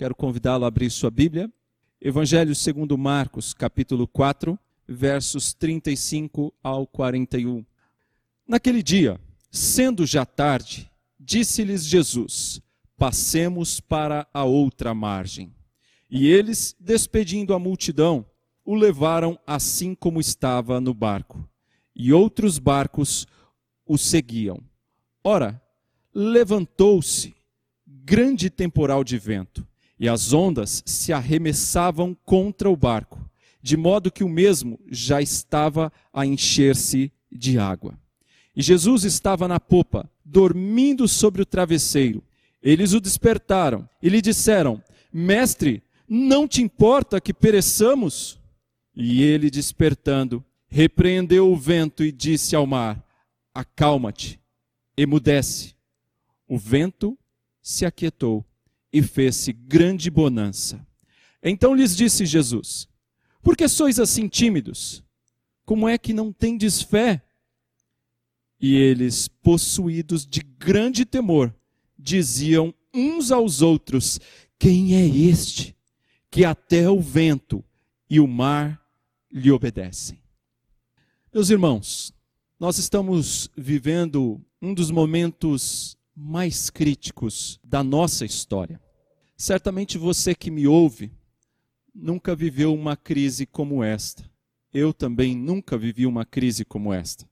Quero convidá-lo a abrir sua Bíblia. Evangelho segundo Marcos, capítulo 4, versos 35 ao 41. Naquele dia, sendo já tarde, disse-lhes Jesus: Passemos para a outra margem. E eles, despedindo a multidão, o levaram assim como estava no barco. E outros barcos o seguiam. Ora, levantou-se grande temporal de vento, e as ondas se arremessavam contra o barco, de modo que o mesmo já estava a encher-se de água. E Jesus estava na popa, dormindo sobre o travesseiro. Eles o despertaram e lhe disseram: Mestre, não te importa que pereçamos? E ele, despertando, repreendeu o vento e disse ao mar: Acalma-te, emudece. O vento se aquietou e fez-se grande bonança. Então lhes disse Jesus: Por que sois assim tímidos? Como é que não tendes fé? E eles, possuídos de grande temor, diziam uns aos outros: Quem é este que até o vento e o mar lhe obedecem? Meus irmãos, nós estamos vivendo um dos momentos mais críticos da nossa história. Certamente você que me ouve nunca viveu uma crise como esta. Eu também nunca vivi uma crise como esta.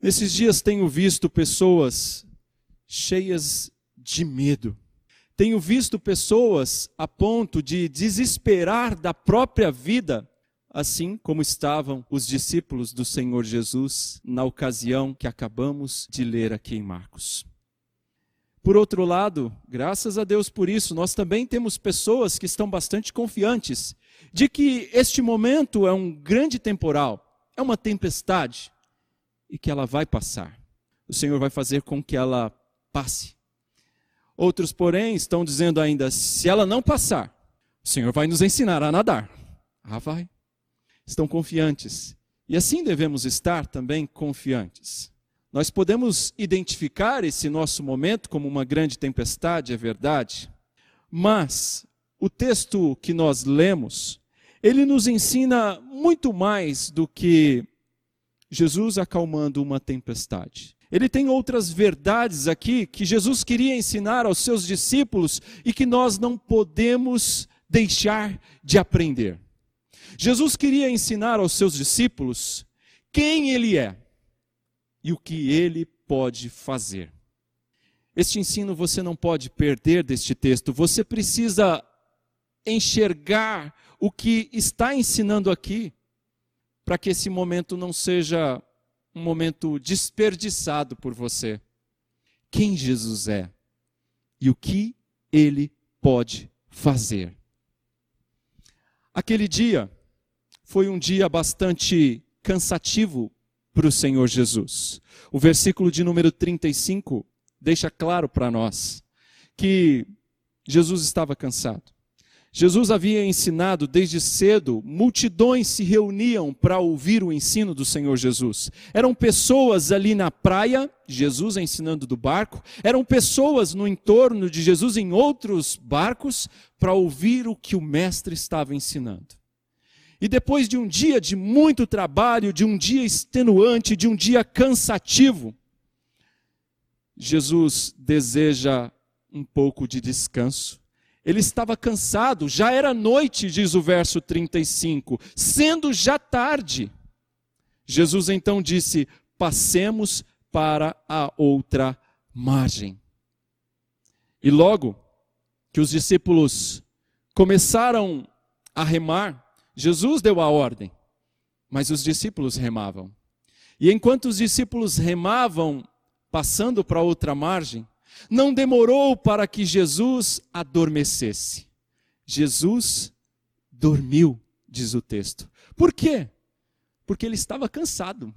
Nesses dias tenho visto pessoas cheias de medo. Tenho visto pessoas a ponto de desesperar da própria vida assim como estavam os discípulos do Senhor Jesus na ocasião que acabamos de ler aqui em Marcos. Por outro lado, graças a Deus por isso, nós também temos pessoas que estão bastante confiantes de que este momento é um grande temporal, é uma tempestade e que ela vai passar. O Senhor vai fazer com que ela passe. Outros, porém, estão dizendo ainda: se ela não passar, o Senhor vai nos ensinar a nadar. Ah, vai estão confiantes. E assim devemos estar também confiantes. Nós podemos identificar esse nosso momento como uma grande tempestade, é verdade, mas o texto que nós lemos, ele nos ensina muito mais do que Jesus acalmando uma tempestade. Ele tem outras verdades aqui que Jesus queria ensinar aos seus discípulos e que nós não podemos deixar de aprender. Jesus queria ensinar aos seus discípulos quem ele é e o que ele pode fazer. Este ensino você não pode perder deste texto, você precisa enxergar o que está ensinando aqui, para que esse momento não seja um momento desperdiçado por você. Quem Jesus é e o que ele pode fazer. Aquele dia, foi um dia bastante cansativo para o Senhor Jesus. O versículo de número 35 deixa claro para nós que Jesus estava cansado. Jesus havia ensinado desde cedo, multidões se reuniam para ouvir o ensino do Senhor Jesus. Eram pessoas ali na praia, Jesus ensinando do barco, eram pessoas no entorno de Jesus em outros barcos para ouvir o que o Mestre estava ensinando. E depois de um dia de muito trabalho, de um dia extenuante, de um dia cansativo, Jesus deseja um pouco de descanso. Ele estava cansado, já era noite, diz o verso 35, sendo já tarde. Jesus então disse: Passemos para a outra margem. E logo que os discípulos começaram a remar, Jesus deu a ordem, mas os discípulos remavam. E enquanto os discípulos remavam, passando para outra margem, não demorou para que Jesus adormecesse. Jesus dormiu, diz o texto. Por quê? Porque ele estava cansado.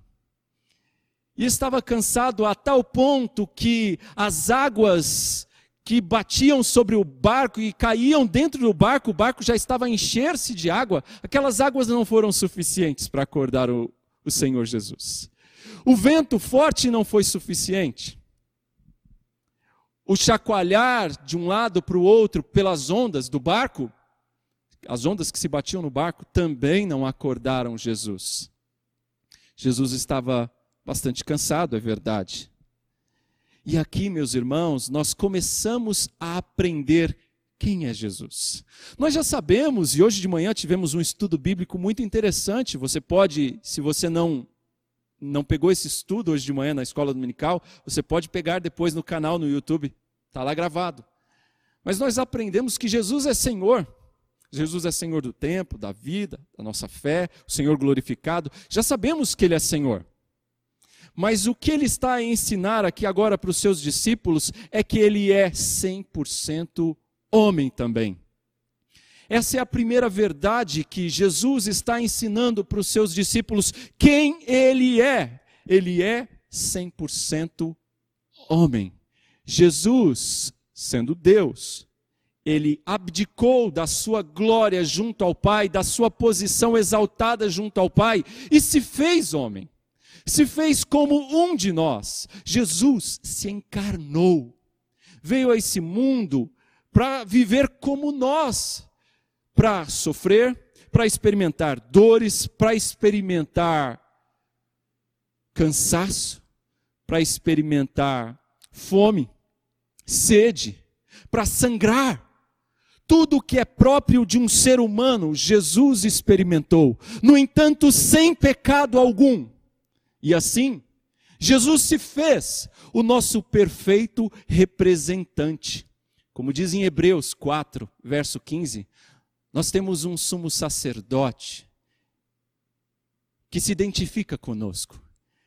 E estava cansado a tal ponto que as águas que batiam sobre o barco e caíam dentro do barco, o barco já estava a encher-se de água, aquelas águas não foram suficientes para acordar o, o Senhor Jesus. O vento forte não foi suficiente. o chacoalhar de um lado para o outro pelas ondas do barco, as ondas que se batiam no barco também não acordaram Jesus. Jesus estava bastante cansado, é verdade. E aqui, meus irmãos, nós começamos a aprender quem é Jesus. Nós já sabemos, e hoje de manhã tivemos um estudo bíblico muito interessante. Você pode, se você não não pegou esse estudo hoje de manhã na escola dominical, você pode pegar depois no canal no YouTube, está lá gravado. Mas nós aprendemos que Jesus é Senhor. Jesus é Senhor do tempo, da vida, da nossa fé, o Senhor glorificado. Já sabemos que Ele é Senhor. Mas o que Ele está a ensinar aqui agora para os seus discípulos é que Ele é 100% homem também. Essa é a primeira verdade que Jesus está ensinando para os seus discípulos quem ele é. Ele é 100% homem. Jesus, sendo Deus, ele abdicou da sua glória junto ao Pai, da sua posição exaltada junto ao Pai e se fez homem. Se fez como um de nós. Jesus se encarnou. Veio a esse mundo para viver como nós para sofrer, para experimentar dores, para experimentar cansaço, para experimentar fome, sede, para sangrar. Tudo o que é próprio de um ser humano, Jesus experimentou, no entanto, sem pecado algum. E assim, Jesus se fez o nosso perfeito representante. Como diz em Hebreus 4, verso 15, nós temos um sumo sacerdote que se identifica conosco,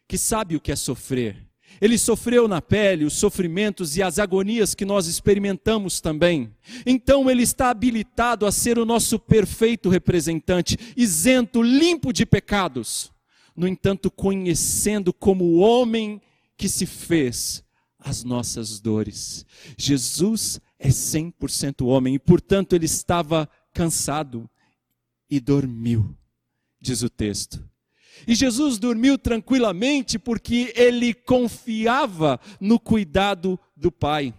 que sabe o que é sofrer. Ele sofreu na pele os sofrimentos e as agonias que nós experimentamos também. Então ele está habilitado a ser o nosso perfeito representante, isento, limpo de pecados. No entanto, conhecendo como o homem que se fez as nossas dores. Jesus é 100% homem e, portanto, ele estava cansado e dormiu, diz o texto. E Jesus dormiu tranquilamente porque ele confiava no cuidado do Pai.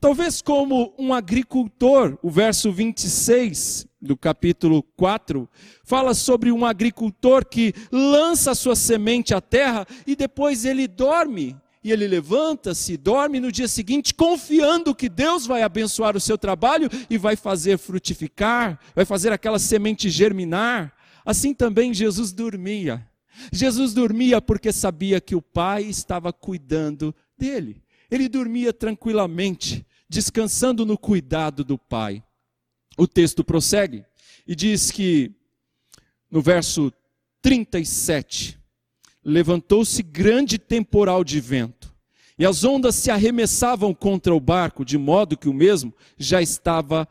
Talvez como um agricultor, o verso 26 do capítulo 4 fala sobre um agricultor que lança sua semente à terra e depois ele dorme e ele levanta-se, dorme no dia seguinte, confiando que Deus vai abençoar o seu trabalho e vai fazer frutificar, vai fazer aquela semente germinar. Assim também Jesus dormia. Jesus dormia porque sabia que o Pai estava cuidando dele. Ele dormia tranquilamente, descansando no cuidado do Pai. O texto prossegue e diz que, no verso 37, levantou-se grande temporal de vento, e as ondas se arremessavam contra o barco, de modo que o mesmo já estava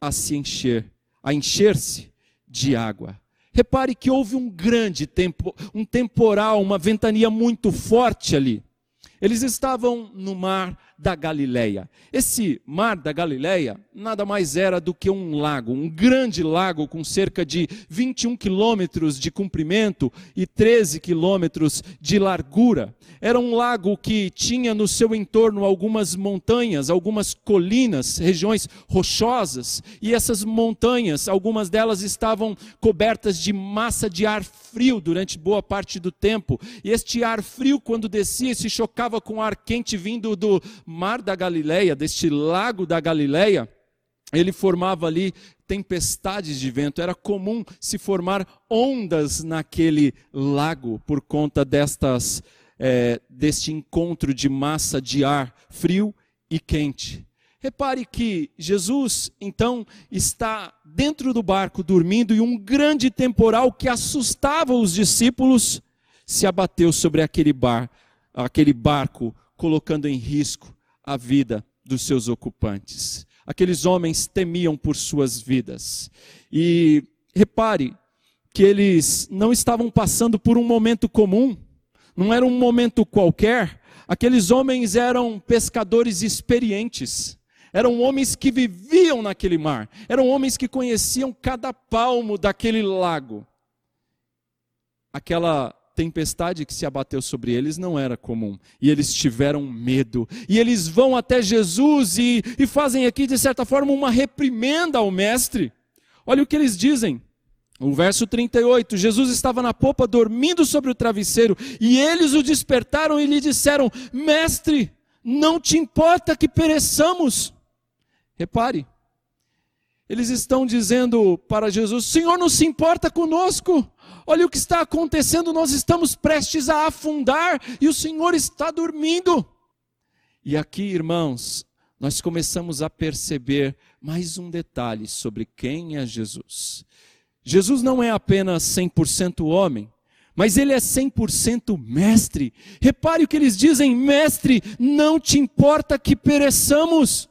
a se encher, a encher-se de água. Repare que houve um grande tempo, um temporal, uma ventania muito forte ali. Eles estavam no mar da Galileia. Esse mar da Galileia nada mais era do que um lago, um grande lago com cerca de 21 quilômetros de comprimento e 13 quilômetros de largura. Era um lago que tinha no seu entorno algumas montanhas, algumas colinas, regiões rochosas, e essas montanhas, algumas delas estavam cobertas de massa de ar frio durante boa parte do tempo. E este ar frio, quando descia, se chocava com o ar quente vindo do mar da Galileia, deste lago da Galileia, ele formava ali tempestades de vento. Era comum se formar ondas naquele lago por conta destas, é, deste encontro de massa de ar frio e quente. Repare que Jesus, então, está dentro do barco dormindo e um grande temporal que assustava os discípulos se abateu sobre aquele bar, aquele barco, colocando em risco a vida dos seus ocupantes. Aqueles homens temiam por suas vidas. E repare que eles não estavam passando por um momento comum, não era um momento qualquer. Aqueles homens eram pescadores experientes. Eram homens que viviam naquele mar. Eram homens que conheciam cada palmo daquele lago. Aquela tempestade que se abateu sobre eles não era comum. E eles tiveram medo. E eles vão até Jesus e, e fazem aqui, de certa forma, uma reprimenda ao mestre. Olha o que eles dizem. O verso 38, Jesus estava na popa dormindo sobre o travesseiro, e eles o despertaram e lhe disseram: Mestre, não te importa que pereçamos? Repare, eles estão dizendo para Jesus: Senhor, não se importa conosco. Olha o que está acontecendo, nós estamos prestes a afundar e o Senhor está dormindo. E aqui, irmãos, nós começamos a perceber mais um detalhe sobre quem é Jesus. Jesus não é apenas 100% homem, mas ele é 100% mestre. Repare o que eles dizem: Mestre, não te importa que pereçamos.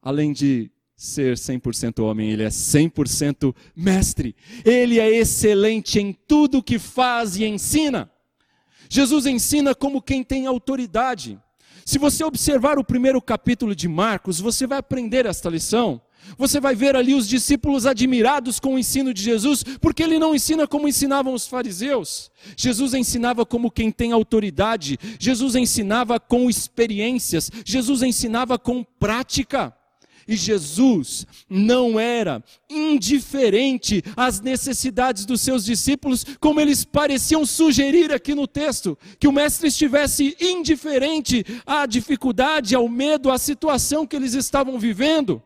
Além de ser 100% homem, ele é 100% mestre. Ele é excelente em tudo que faz e ensina. Jesus ensina como quem tem autoridade. Se você observar o primeiro capítulo de Marcos, você vai aprender esta lição. Você vai ver ali os discípulos admirados com o ensino de Jesus, porque ele não ensina como ensinavam os fariseus. Jesus ensinava como quem tem autoridade, Jesus ensinava com experiências, Jesus ensinava com prática. E Jesus não era indiferente às necessidades dos seus discípulos, como eles pareciam sugerir aqui no texto, que o mestre estivesse indiferente à dificuldade, ao medo, à situação que eles estavam vivendo.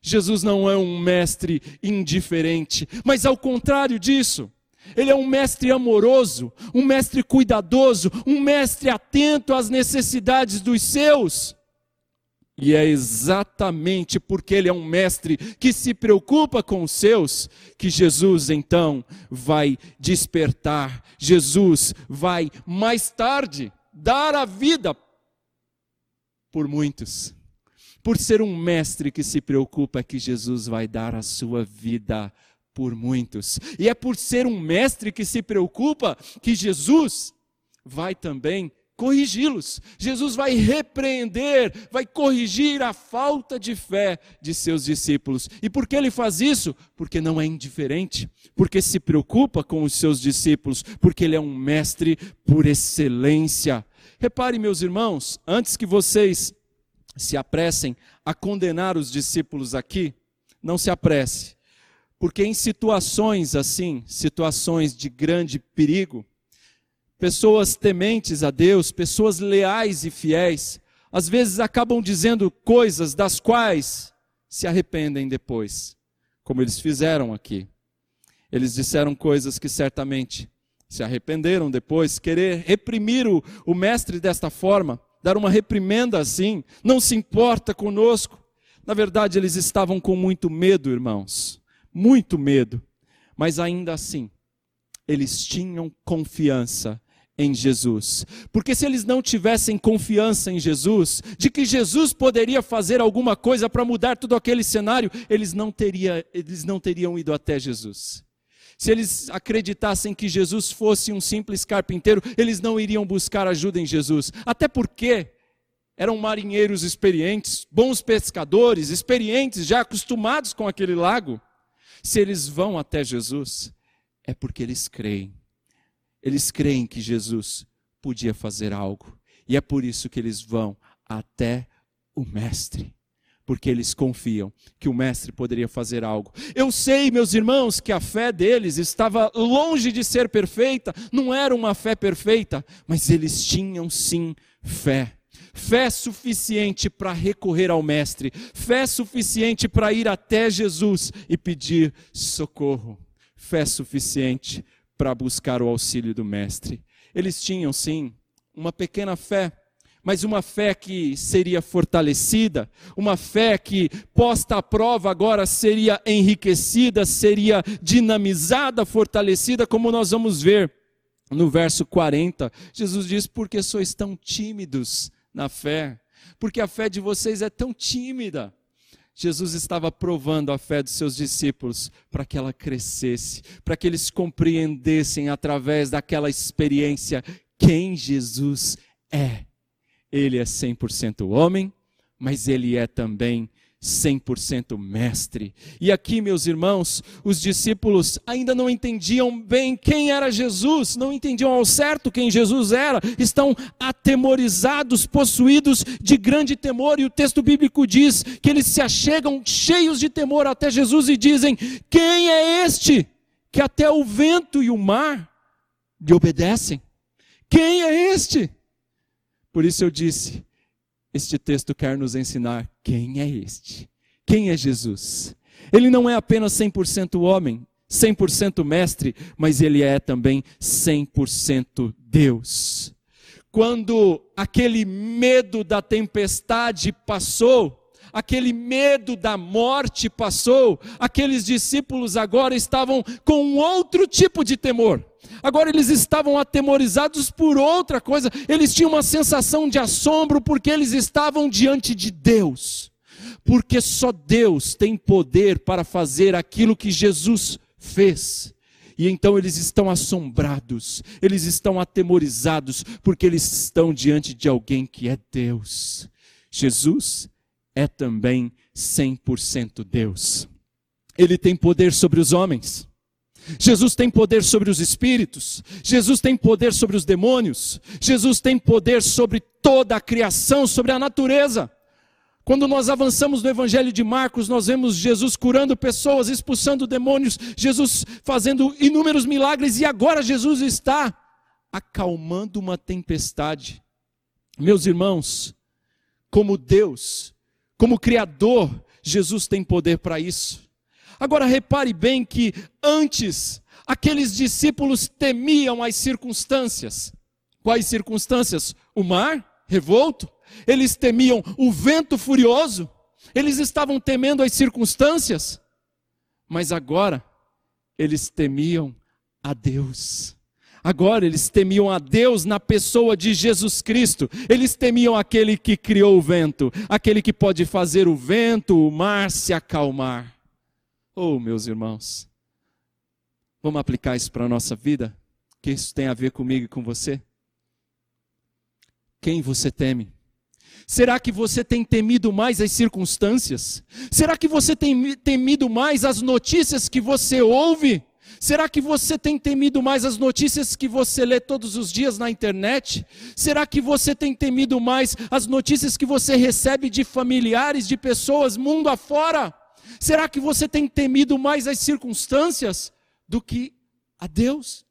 Jesus não é um mestre indiferente, mas ao contrário disso, ele é um mestre amoroso, um mestre cuidadoso, um mestre atento às necessidades dos seus. E é exatamente porque ele é um mestre que se preocupa com os seus que Jesus então vai despertar. Jesus vai mais tarde dar a vida por muitos. Por ser um mestre que se preocupa que Jesus vai dar a sua vida por muitos. E é por ser um mestre que se preocupa que Jesus vai também corrigi-los. Jesus vai repreender, vai corrigir a falta de fé de seus discípulos. E por que ele faz isso? Porque não é indiferente, porque se preocupa com os seus discípulos, porque ele é um mestre por excelência. Repare, meus irmãos, antes que vocês se apressem a condenar os discípulos aqui, não se apresse. Porque em situações assim, situações de grande perigo, pessoas tementes a Deus, pessoas leais e fiéis, às vezes acabam dizendo coisas das quais se arrependem depois, como eles fizeram aqui. Eles disseram coisas que certamente se arrependeram depois, querer reprimir o, o mestre desta forma, dar uma reprimenda assim, não se importa conosco. Na verdade, eles estavam com muito medo, irmãos, muito medo, mas ainda assim, eles tinham confiança em Jesus. Porque se eles não tivessem confiança em Jesus, de que Jesus poderia fazer alguma coisa para mudar todo aquele cenário, eles não, teria, eles não teriam ido até Jesus. Se eles acreditassem que Jesus fosse um simples carpinteiro, eles não iriam buscar ajuda em Jesus. Até porque eram marinheiros experientes, bons pescadores, experientes, já acostumados com aquele lago. Se eles vão até Jesus, é porque eles creem eles creem que Jesus podia fazer algo. E é por isso que eles vão até o Mestre. Porque eles confiam que o Mestre poderia fazer algo. Eu sei, meus irmãos, que a fé deles estava longe de ser perfeita, não era uma fé perfeita, mas eles tinham sim fé fé suficiente para recorrer ao Mestre, fé suficiente para ir até Jesus e pedir socorro, fé suficiente para buscar o auxílio do Mestre. Eles tinham, sim, uma pequena fé, mas uma fé que seria fortalecida, uma fé que, posta à prova, agora seria enriquecida, seria dinamizada, fortalecida, como nós vamos ver no verso 40. Jesus diz: Porque sois tão tímidos na fé? Porque a fé de vocês é tão tímida. Jesus estava provando a fé dos seus discípulos para que ela crescesse, para que eles compreendessem através daquela experiência quem Jesus é. Ele é 100% homem, mas ele é também 100% mestre. E aqui, meus irmãos, os discípulos ainda não entendiam bem quem era Jesus, não entendiam ao certo quem Jesus era, estão atemorizados, possuídos de grande temor, e o texto bíblico diz que eles se achegam cheios de temor até Jesus e dizem: Quem é este que até o vento e o mar lhe obedecem? Quem é este? Por isso eu disse: este texto quer nos ensinar quem é este. Quem é Jesus? Ele não é apenas 100% homem, 100% mestre, mas ele é também 100% Deus. Quando aquele medo da tempestade passou, aquele medo da morte passou, aqueles discípulos agora estavam com um outro tipo de temor. Agora eles estavam atemorizados por outra coisa, eles tinham uma sensação de assombro porque eles estavam diante de Deus. Porque só Deus tem poder para fazer aquilo que Jesus fez. E então eles estão assombrados, eles estão atemorizados, porque eles estão diante de alguém que é Deus. Jesus é também 100% Deus. Ele tem poder sobre os homens. Jesus tem poder sobre os espíritos, Jesus tem poder sobre os demônios, Jesus tem poder sobre toda a criação, sobre a natureza. Quando nós avançamos no Evangelho de Marcos, nós vemos Jesus curando pessoas, expulsando demônios, Jesus fazendo inúmeros milagres e agora Jesus está acalmando uma tempestade. Meus irmãos, como Deus, como Criador, Jesus tem poder para isso. Agora repare bem que antes aqueles discípulos temiam as circunstâncias. Quais circunstâncias? O mar revolto. Eles temiam o vento furioso. Eles estavam temendo as circunstâncias. Mas agora eles temiam a Deus. Agora eles temiam a Deus na pessoa de Jesus Cristo. Eles temiam aquele que criou o vento, aquele que pode fazer o vento, o mar se acalmar. Oh, meus irmãos, vamos aplicar isso para a nossa vida? Que isso tem a ver comigo e com você? Quem você teme? Será que você tem temido mais as circunstâncias? Será que você tem temido mais as notícias que você ouve? Será que você tem temido mais as notícias que você lê todos os dias na internet? Será que você tem temido mais as notícias que você recebe de familiares, de pessoas mundo afora? Será que você tem temido mais as circunstâncias do que a Deus?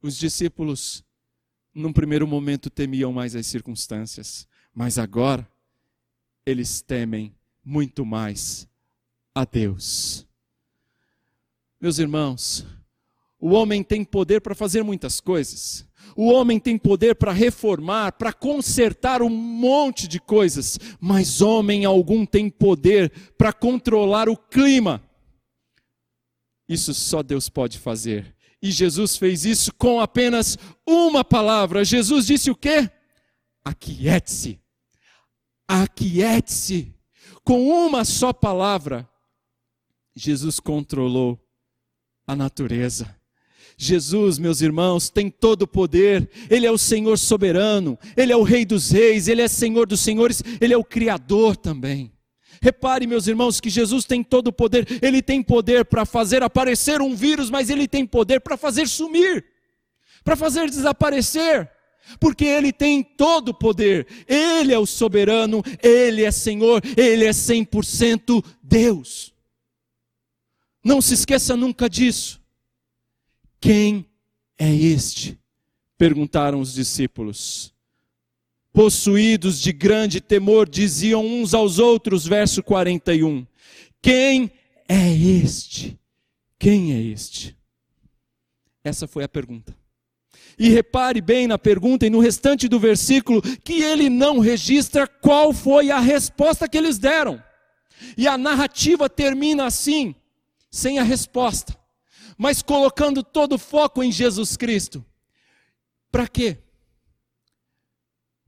Os discípulos, num primeiro momento, temiam mais as circunstâncias, mas agora eles temem muito mais a Deus. Meus irmãos, o homem tem poder para fazer muitas coisas. O homem tem poder para reformar, para consertar um monte de coisas, mas homem algum tem poder para controlar o clima. Isso só Deus pode fazer. E Jesus fez isso com apenas uma palavra. Jesus disse o quê? Aquiete-se. Aquiete-se. Com uma só palavra, Jesus controlou a natureza. Jesus, meus irmãos, tem todo o poder, Ele é o Senhor soberano, Ele é o Rei dos Reis, Ele é Senhor dos Senhores, Ele é o Criador também. Repare, meus irmãos, que Jesus tem todo o poder, Ele tem poder para fazer aparecer um vírus, mas Ele tem poder para fazer sumir, para fazer desaparecer, porque Ele tem todo o poder, Ele é o soberano, Ele é Senhor, Ele é 100% Deus. Não se esqueça nunca disso. Quem é este? perguntaram os discípulos. Possuídos de grande temor, diziam uns aos outros, verso 41. Quem é este? Quem é este? Essa foi a pergunta. E repare bem na pergunta e no restante do versículo que ele não registra qual foi a resposta que eles deram. E a narrativa termina assim, sem a resposta mas colocando todo o foco em Jesus Cristo. Para quê?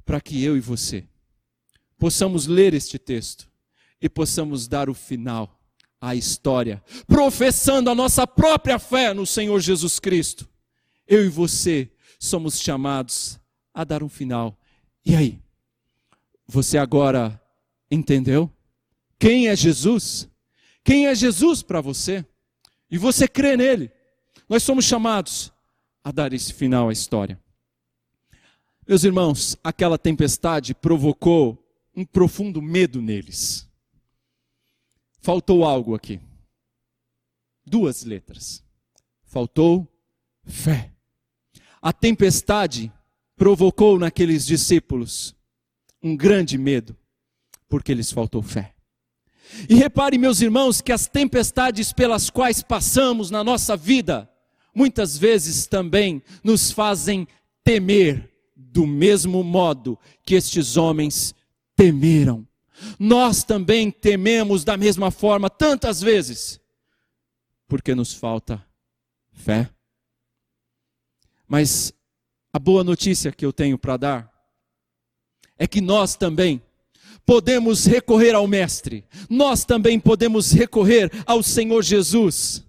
Para que eu e você possamos ler este texto e possamos dar o final à história, professando a nossa própria fé no Senhor Jesus Cristo. Eu e você somos chamados a dar um final. E aí? Você agora Entendeu? Quem é Jesus? Quem é Jesus para você? E você crê nele. Nós somos chamados a dar esse final à história. Meus irmãos, aquela tempestade provocou um profundo medo neles. Faltou algo aqui. Duas letras. Faltou fé. A tempestade provocou naqueles discípulos um grande medo, porque lhes faltou fé. E repare, meus irmãos, que as tempestades pelas quais passamos na nossa vida, muitas vezes também nos fazem temer do mesmo modo que estes homens temeram. Nós também tememos da mesma forma tantas vezes, porque nos falta fé. Mas a boa notícia que eu tenho para dar é que nós também podemos recorrer ao Mestre, nós também podemos recorrer ao Senhor Jesus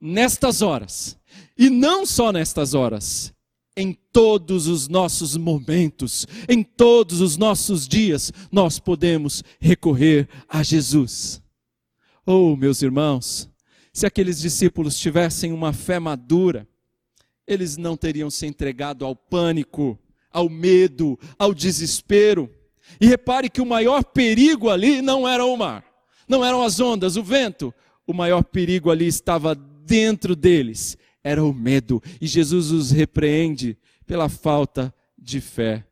nestas horas, e não só nestas horas, em todos os nossos momentos, em todos os nossos dias, nós podemos recorrer a Jesus. Oh, meus irmãos, se aqueles discípulos tivessem uma fé madura, eles não teriam se entregado ao pânico, ao medo, ao desespero. E repare que o maior perigo ali não era o mar, não eram as ondas, o vento. O maior perigo ali estava dentro deles, era o medo. E Jesus os repreende pela falta de fé.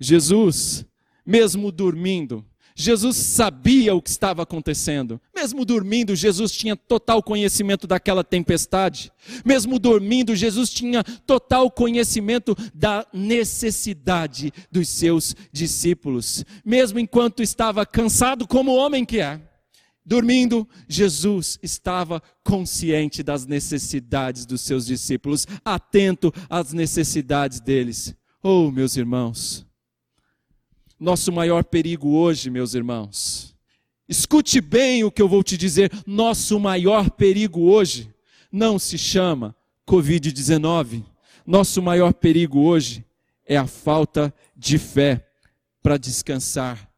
Jesus, mesmo dormindo, Jesus sabia o que estava acontecendo. Mesmo dormindo, Jesus tinha total conhecimento daquela tempestade. Mesmo dormindo, Jesus tinha total conhecimento da necessidade dos seus discípulos. Mesmo enquanto estava cansado, como homem que é. Dormindo, Jesus estava consciente das necessidades dos seus discípulos, atento às necessidades deles. Oh, meus irmãos, nosso maior perigo hoje, meus irmãos, escute bem o que eu vou te dizer, nosso maior perigo hoje não se chama Covid-19. Nosso maior perigo hoje é a falta de fé para descansar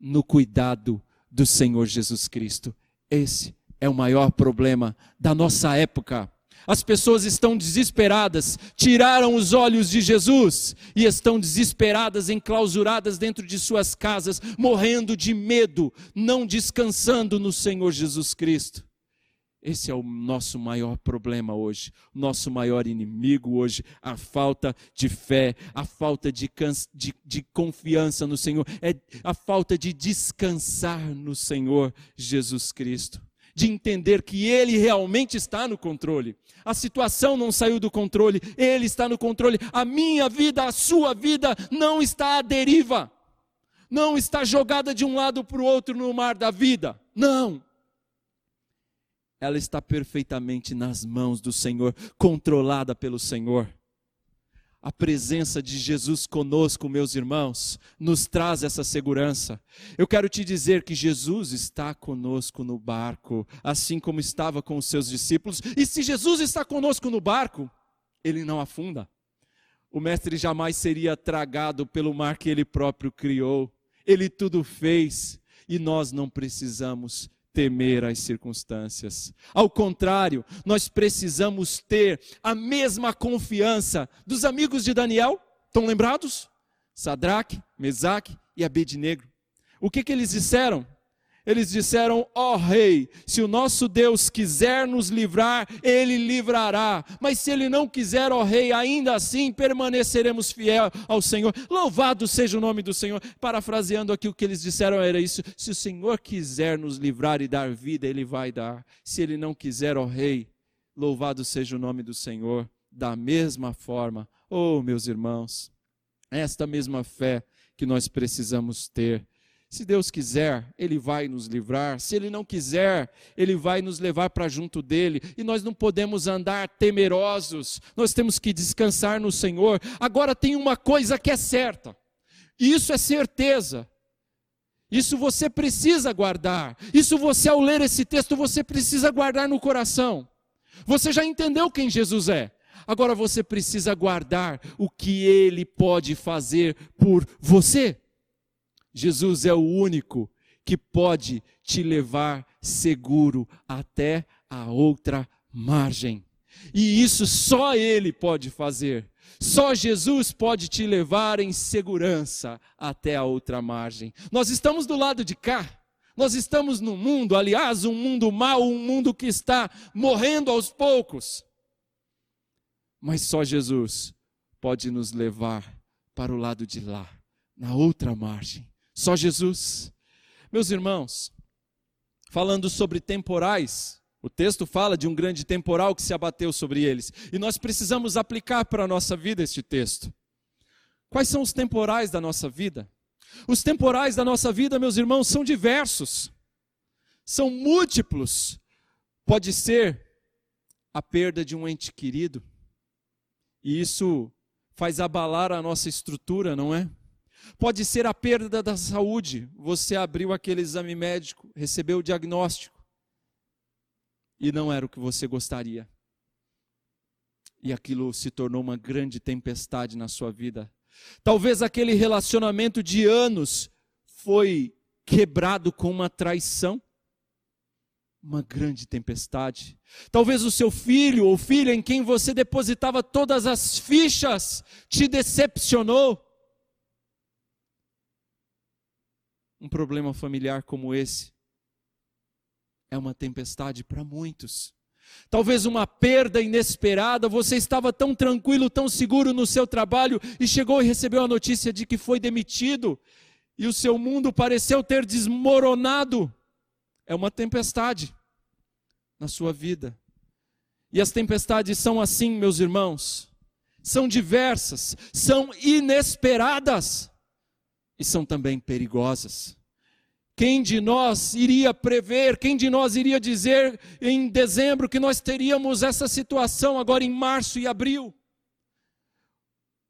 no cuidado do Senhor Jesus Cristo. Esse é o maior problema da nossa época. As pessoas estão desesperadas, tiraram os olhos de Jesus e estão desesperadas, enclausuradas dentro de suas casas, morrendo de medo, não descansando no Senhor Jesus Cristo. Esse é o nosso maior problema hoje, nosso maior inimigo hoje, a falta de fé, a falta de, de, de, confiança no Senhor, é a falta de descansar no Senhor Jesus Cristo, de entender que Ele realmente está no controle. A situação não saiu do controle, Ele está no controle. A minha vida, a sua vida não está à deriva, não está jogada de um lado para o outro no mar da vida. Não ela está perfeitamente nas mãos do Senhor, controlada pelo Senhor. A presença de Jesus conosco, meus irmãos, nos traz essa segurança. Eu quero te dizer que Jesus está conosco no barco, assim como estava com os seus discípulos. E se Jesus está conosco no barco, ele não afunda. O Mestre jamais seria tragado pelo mar que ele próprio criou. Ele tudo fez e nós não precisamos temer as circunstâncias. Ao contrário, nós precisamos ter a mesma confiança dos amigos de Daniel. Estão lembrados? Sadraque, Mesaque e Abednego. O que, que eles disseram? Eles disseram: Ó oh, rei, se o nosso Deus quiser nos livrar, ele livrará. Mas se ele não quiser, ó oh, rei, ainda assim permaneceremos fiel ao Senhor. Louvado seja o nome do Senhor. Parafraseando aqui o que eles disseram era isso: se o Senhor quiser nos livrar e dar vida, ele vai dar. Se ele não quiser, ó oh, rei, louvado seja o nome do Senhor. Da mesma forma, oh meus irmãos, esta mesma fé que nós precisamos ter se Deus quiser, Ele vai nos livrar. Se Ele não quiser, Ele vai nos levar para junto dele. E nós não podemos andar temerosos. Nós temos que descansar no Senhor. Agora tem uma coisa que é certa. Isso é certeza. Isso você precisa guardar. Isso você, ao ler esse texto, você precisa guardar no coração. Você já entendeu quem Jesus é. Agora você precisa guardar o que ele pode fazer por você. Jesus é o único que pode te levar seguro até a outra margem. E isso só Ele pode fazer. Só Jesus pode te levar em segurança até a outra margem. Nós estamos do lado de cá. Nós estamos no mundo, aliás, um mundo mau, um mundo que está morrendo aos poucos. Mas só Jesus pode nos levar para o lado de lá, na outra margem. Só Jesus. Meus irmãos, falando sobre temporais, o texto fala de um grande temporal que se abateu sobre eles, e nós precisamos aplicar para a nossa vida este texto. Quais são os temporais da nossa vida? Os temporais da nossa vida, meus irmãos, são diversos, são múltiplos. Pode ser a perda de um ente querido, e isso faz abalar a nossa estrutura, não é? Pode ser a perda da saúde. Você abriu aquele exame médico, recebeu o diagnóstico e não era o que você gostaria. E aquilo se tornou uma grande tempestade na sua vida. Talvez aquele relacionamento de anos foi quebrado com uma traição uma grande tempestade. Talvez o seu filho ou filha em quem você depositava todas as fichas te decepcionou. Um problema familiar como esse é uma tempestade para muitos. Talvez uma perda inesperada, você estava tão tranquilo, tão seguro no seu trabalho e chegou e recebeu a notícia de que foi demitido e o seu mundo pareceu ter desmoronado. É uma tempestade na sua vida. E as tempestades são assim, meus irmãos. São diversas, são inesperadas e são também perigosas. Quem de nós iria prever, quem de nós iria dizer em dezembro que nós teríamos essa situação agora em março e abril?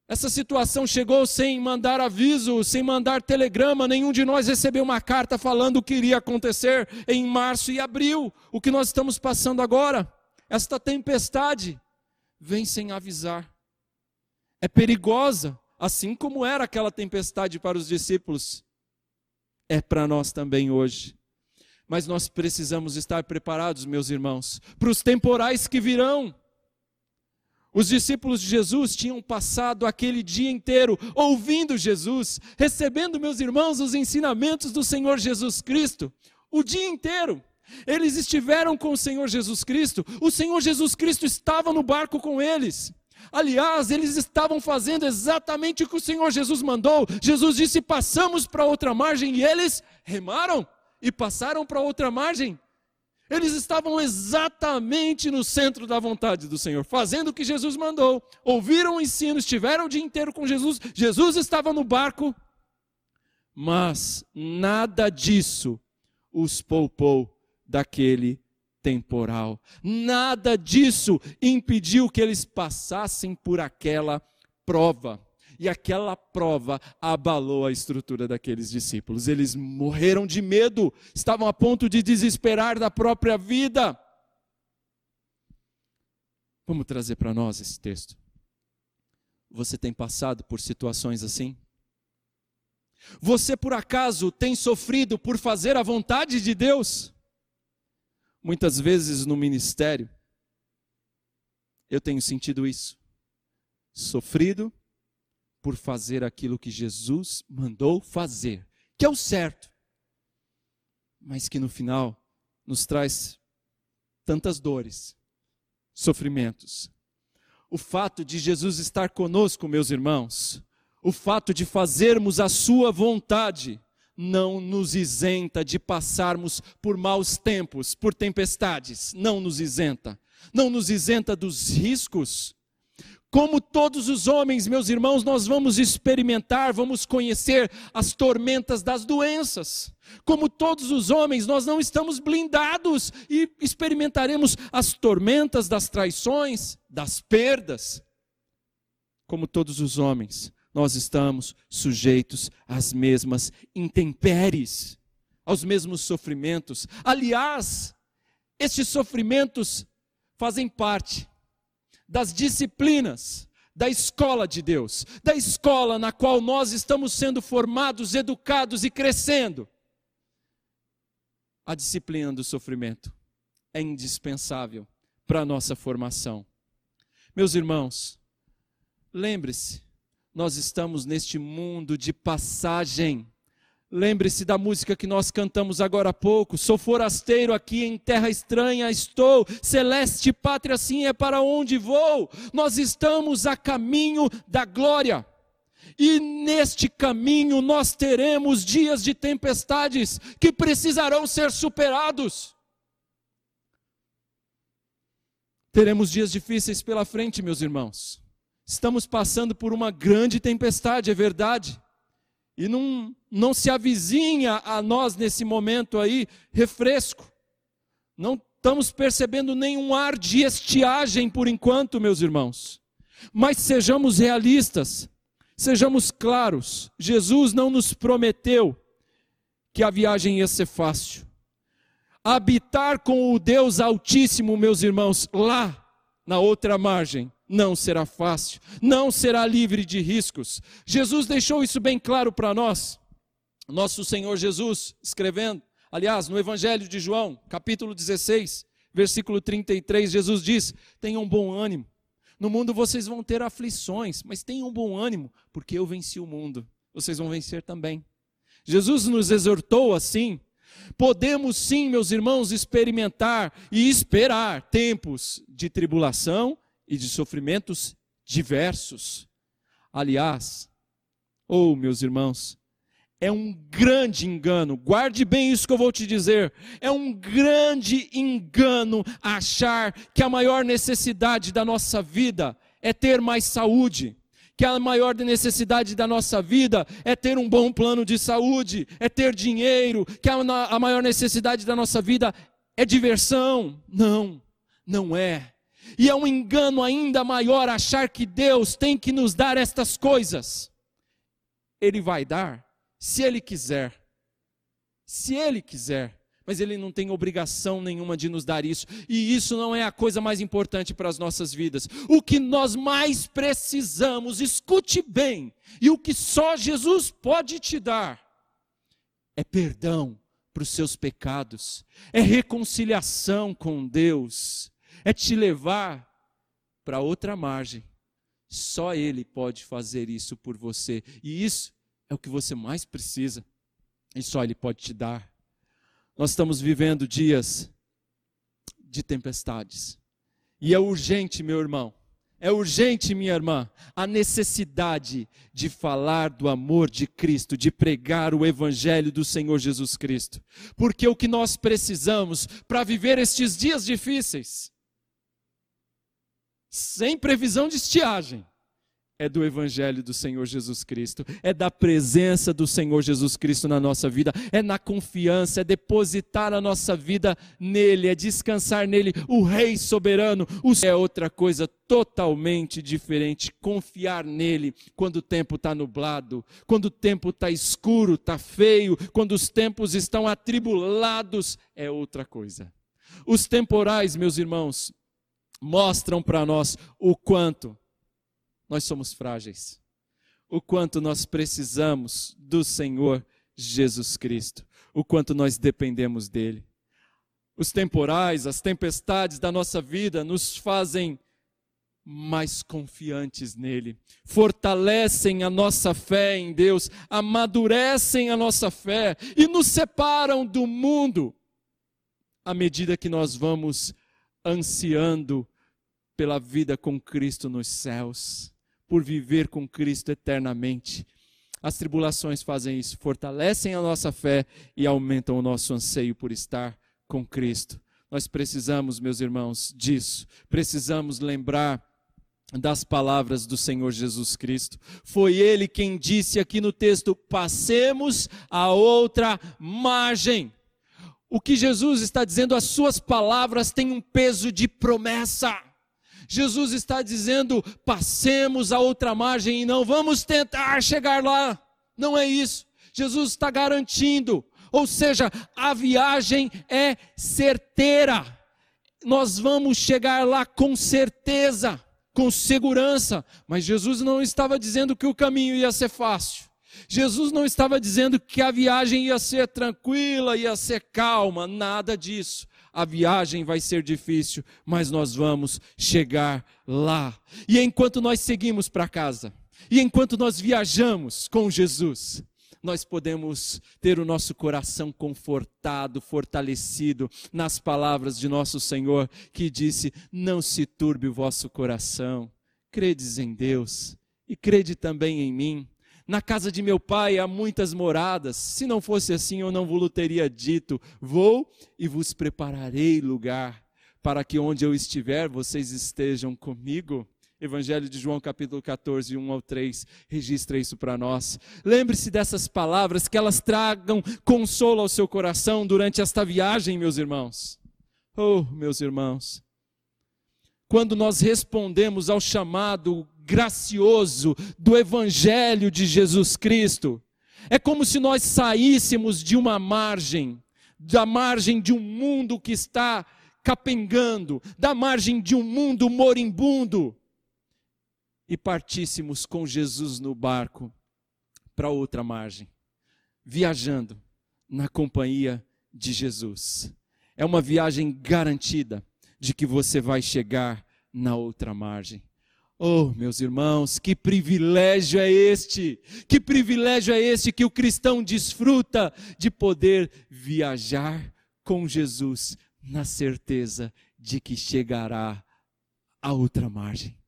Essa situação chegou sem mandar aviso, sem mandar telegrama, nenhum de nós recebeu uma carta falando o que iria acontecer em março e abril, o que nós estamos passando agora. Esta tempestade vem sem avisar. É perigosa, assim como era aquela tempestade para os discípulos. É para nós também hoje. Mas nós precisamos estar preparados, meus irmãos, para os temporais que virão. Os discípulos de Jesus tinham passado aquele dia inteiro ouvindo Jesus, recebendo, meus irmãos, os ensinamentos do Senhor Jesus Cristo, o dia inteiro. Eles estiveram com o Senhor Jesus Cristo, o Senhor Jesus Cristo estava no barco com eles. Aliás, eles estavam fazendo exatamente o que o Senhor Jesus mandou. Jesus disse: passamos para outra margem, e eles remaram e passaram para outra margem. Eles estavam exatamente no centro da vontade do Senhor, fazendo o que Jesus mandou. Ouviram o ensino, estiveram o dia inteiro com Jesus. Jesus estava no barco, mas nada disso os poupou daquele temporal. Nada disso impediu que eles passassem por aquela prova. E aquela prova abalou a estrutura daqueles discípulos. Eles morreram de medo, estavam a ponto de desesperar da própria vida. Vamos trazer para nós esse texto. Você tem passado por situações assim? Você por acaso tem sofrido por fazer a vontade de Deus? Muitas vezes no ministério, eu tenho sentido isso. Sofrido por fazer aquilo que Jesus mandou fazer, que é o certo, mas que no final nos traz tantas dores, sofrimentos. O fato de Jesus estar conosco, meus irmãos, o fato de fazermos a Sua vontade, não nos isenta de passarmos por maus tempos, por tempestades, não nos isenta. Não nos isenta dos riscos, como todos os homens, meus irmãos, nós vamos experimentar, vamos conhecer as tormentas das doenças. Como todos os homens, nós não estamos blindados e experimentaremos as tormentas das traições, das perdas. Como todos os homens, nós estamos sujeitos às mesmas intempéries, aos mesmos sofrimentos. Aliás, estes sofrimentos fazem parte das disciplinas da escola de Deus, da escola na qual nós estamos sendo formados, educados e crescendo. a disciplina do sofrimento é indispensável para a nossa formação. Meus irmãos, lembre-se, nós estamos neste mundo de passagem. Lembre-se da música que nós cantamos agora há pouco. Sou forasteiro aqui em terra estranha estou, celeste pátria assim é para onde vou. Nós estamos a caminho da glória. E neste caminho nós teremos dias de tempestades que precisarão ser superados. Teremos dias difíceis pela frente, meus irmãos. Estamos passando por uma grande tempestade, é verdade. E não, não se avizinha a nós nesse momento aí refresco. Não estamos percebendo nenhum ar de estiagem por enquanto, meus irmãos. Mas sejamos realistas, sejamos claros. Jesus não nos prometeu que a viagem ia ser fácil. Habitar com o Deus Altíssimo, meus irmãos, lá na outra margem, não será fácil, não será livre de riscos. Jesus deixou isso bem claro para nós. Nosso Senhor Jesus, escrevendo, aliás, no Evangelho de João, capítulo 16, versículo 33, Jesus diz: Tenham bom ânimo. No mundo vocês vão ter aflições, mas tenham bom ânimo, porque eu venci o mundo. Vocês vão vencer também. Jesus nos exortou assim Podemos sim, meus irmãos, experimentar e esperar tempos de tribulação e de sofrimentos diversos. Aliás, ou oh, meus irmãos, é um grande engano, guarde bem isso que eu vou te dizer. É um grande engano achar que a maior necessidade da nossa vida é ter mais saúde, que a maior necessidade da nossa vida é ter um bom plano de saúde, é ter dinheiro, que a, maior necessidade da nossa vida é diversão. Não, não é. E é um engano ainda maior achar que Deus tem que nos dar estas coisas. Ele vai dar se Ele quiser. Se Ele quiser mas Ele não tem obrigação nenhuma de nos dar isso, e isso não é a coisa mais importante para as nossas vidas. O que nós mais precisamos, escute bem, e o que só Jesus pode te dar, é perdão para os seus pecados, é reconciliação com Deus, é te levar para outra margem. Só Ele pode fazer isso por você, e isso é o que você mais precisa, e só Ele pode te dar. Nós estamos vivendo dias de tempestades. E é urgente, meu irmão, é urgente, minha irmã, a necessidade de falar do amor de Cristo, de pregar o Evangelho do Senhor Jesus Cristo. Porque o que nós precisamos para viver estes dias difíceis, sem previsão de estiagem, é do Evangelho do Senhor Jesus Cristo, é da presença do Senhor Jesus Cristo na nossa vida, é na confiança, é depositar a nossa vida nele, é descansar nele, o Rei soberano. O é outra coisa totalmente diferente, confiar nele quando o tempo está nublado, quando o tempo está escuro, está feio, quando os tempos estão atribulados, é outra coisa. Os temporais, meus irmãos, mostram para nós o quanto nós somos frágeis. O quanto nós precisamos do Senhor Jesus Cristo. O quanto nós dependemos dele. Os temporais, as tempestades da nossa vida nos fazem mais confiantes nele, fortalecem a nossa fé em Deus, amadurecem a nossa fé e nos separam do mundo à medida que nós vamos ansiando pela vida com Cristo nos céus por viver com Cristo eternamente. As tribulações fazem isso, fortalecem a nossa fé e aumentam o nosso anseio por estar com Cristo. Nós precisamos, meus irmãos, disso. Precisamos lembrar das palavras do Senhor Jesus Cristo. Foi ele quem disse aqui no texto: passemos a outra margem. O que Jesus está dizendo, as suas palavras têm um peso de promessa. Jesus está dizendo: passemos a outra margem e não vamos tentar chegar lá. Não é isso. Jesus está garantindo. Ou seja, a viagem é certeira. Nós vamos chegar lá com certeza, com segurança. Mas Jesus não estava dizendo que o caminho ia ser fácil. Jesus não estava dizendo que a viagem ia ser tranquila, ia ser calma, nada disso. A viagem vai ser difícil, mas nós vamos chegar lá. E enquanto nós seguimos para casa, e enquanto nós viajamos com Jesus, nós podemos ter o nosso coração confortado, fortalecido nas palavras de nosso Senhor, que disse: Não se turbe o vosso coração, credes em Deus e crede também em mim. Na casa de meu pai há muitas moradas. Se não fosse assim, eu não vos teria dito: Vou e vos prepararei lugar, para que onde eu estiver, vocês estejam comigo. Evangelho de João, capítulo 14, 1 ao 3, registra isso para nós. Lembre-se dessas palavras, que elas tragam consolo ao seu coração durante esta viagem, meus irmãos. Oh, meus irmãos, quando nós respondemos ao chamado gracioso do Evangelho de Jesus Cristo, é como se nós saíssemos de uma margem, da margem de um mundo que está capengando, da margem de um mundo moribundo, e partíssemos com Jesus no barco para outra margem, viajando na companhia de Jesus. É uma viagem garantida de que você vai chegar na outra margem. Oh, meus irmãos, que privilégio é este! Que privilégio é este que o cristão desfruta de poder viajar com Jesus na certeza de que chegará à outra margem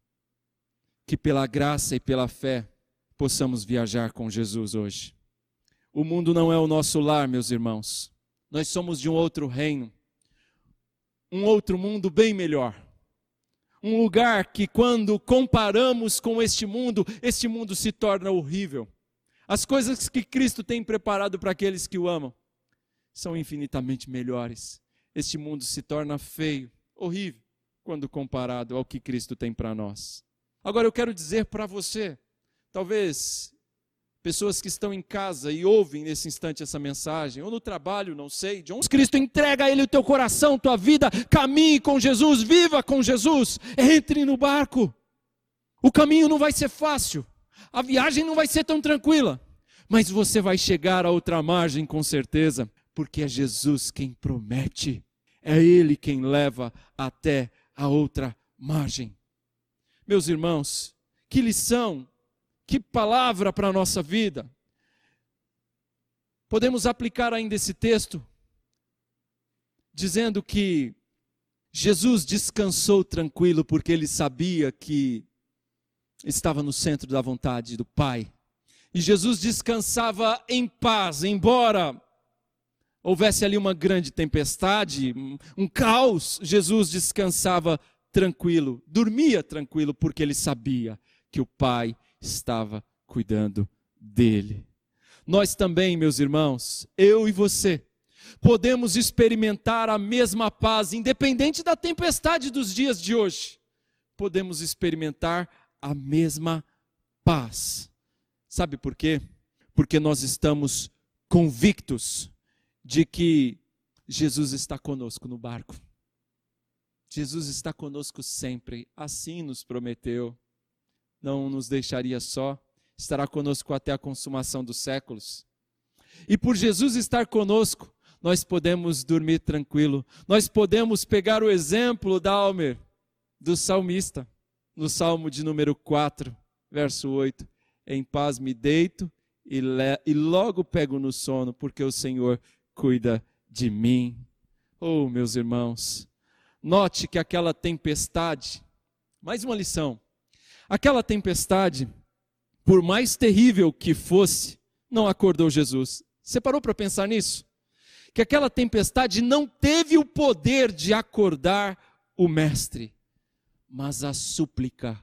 que pela graça e pela fé possamos viajar com Jesus hoje. O mundo não é o nosso lar, meus irmãos. Nós somos de um outro reino, um outro mundo bem melhor. Um lugar que, quando comparamos com este mundo, este mundo se torna horrível. As coisas que Cristo tem preparado para aqueles que o amam são infinitamente melhores. Este mundo se torna feio, horrível, quando comparado ao que Cristo tem para nós. Agora eu quero dizer para você, talvez pessoas que estão em casa e ouvem nesse instante essa mensagem, ou no trabalho, não sei, de onde Cristo entrega a Ele o teu coração, tua vida, caminhe com Jesus, viva com Jesus, entre no barco. O caminho não vai ser fácil, a viagem não vai ser tão tranquila, mas você vai chegar a outra margem com certeza, porque é Jesus quem promete, é Ele quem leva até a outra margem. Meus irmãos, que lição, que palavra para a nossa vida. Podemos aplicar ainda esse texto dizendo que Jesus descansou tranquilo porque ele sabia que estava no centro da vontade do Pai. E Jesus descansava em paz, embora houvesse ali uma grande tempestade, um caos, Jesus descansava tranquilo, dormia tranquilo, porque ele sabia que o Pai estava cuidando dele. Nós também, meus irmãos, eu e você, podemos experimentar a mesma paz, independente da tempestade dos dias de hoje. Podemos experimentar a mesma paz. Sabe por quê? Porque nós estamos convictos de que Jesus está conosco no barco. Jesus está conosco sempre, assim nos prometeu. Não nos deixaria só, estará conosco até a consumação dos séculos. E por Jesus estar conosco, nós podemos dormir tranquilo. Nós podemos pegar o exemplo da Almer, do salmista, no Salmo de número 4, verso 8. Em paz me deito e, e logo pego no sono, porque o Senhor cuida de mim. Oh, meus irmãos, Note que aquela tempestade, mais uma lição, aquela tempestade, por mais terrível que fosse, não acordou Jesus. Você parou para pensar nisso? Que aquela tempestade não teve o poder de acordar o Mestre, mas a súplica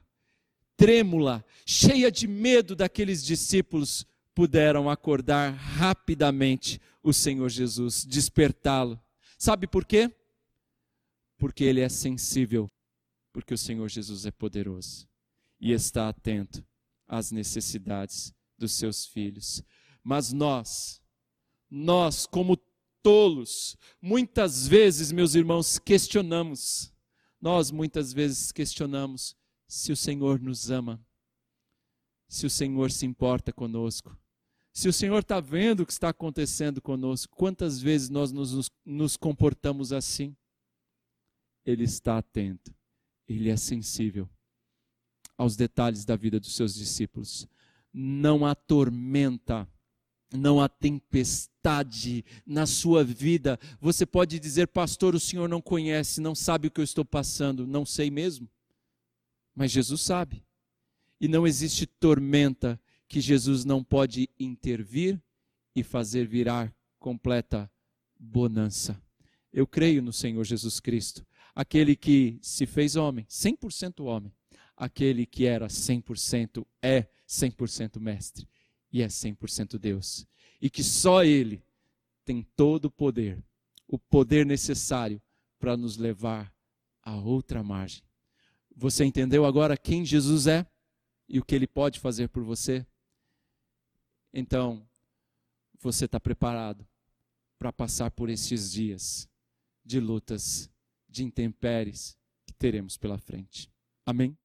trêmula, cheia de medo daqueles discípulos, puderam acordar rapidamente o Senhor Jesus, despertá-lo. Sabe por quê? porque ele é sensível, porque o Senhor Jesus é poderoso e está atento às necessidades dos seus filhos. Mas nós, nós, como tolos, muitas vezes, meus irmãos, questionamos, nós muitas vezes questionamos se o Senhor nos ama, se o Senhor se importa conosco. Se o Senhor está vendo o que está acontecendo conosco, quantas vezes nós nos, nos comportamos assim? Ele está atento, ele é sensível aos detalhes da vida dos seus discípulos. Não há tormenta, não há tempestade na sua vida. Você pode dizer, pastor, o senhor não conhece, não sabe o que eu estou passando. Não sei mesmo. Mas Jesus sabe. E não existe tormenta que Jesus não pode intervir e fazer virar completa bonança. Eu creio no Senhor Jesus Cristo, aquele que se fez homem, 100% homem, aquele que era 100% é 100% mestre e é 100% Deus. E que só Ele tem todo o poder, o poder necessário para nos levar a outra margem. Você entendeu agora quem Jesus é e o que Ele pode fazer por você? Então, você está preparado para passar por estes dias de lutas, de intempéries que teremos pela frente. Amém?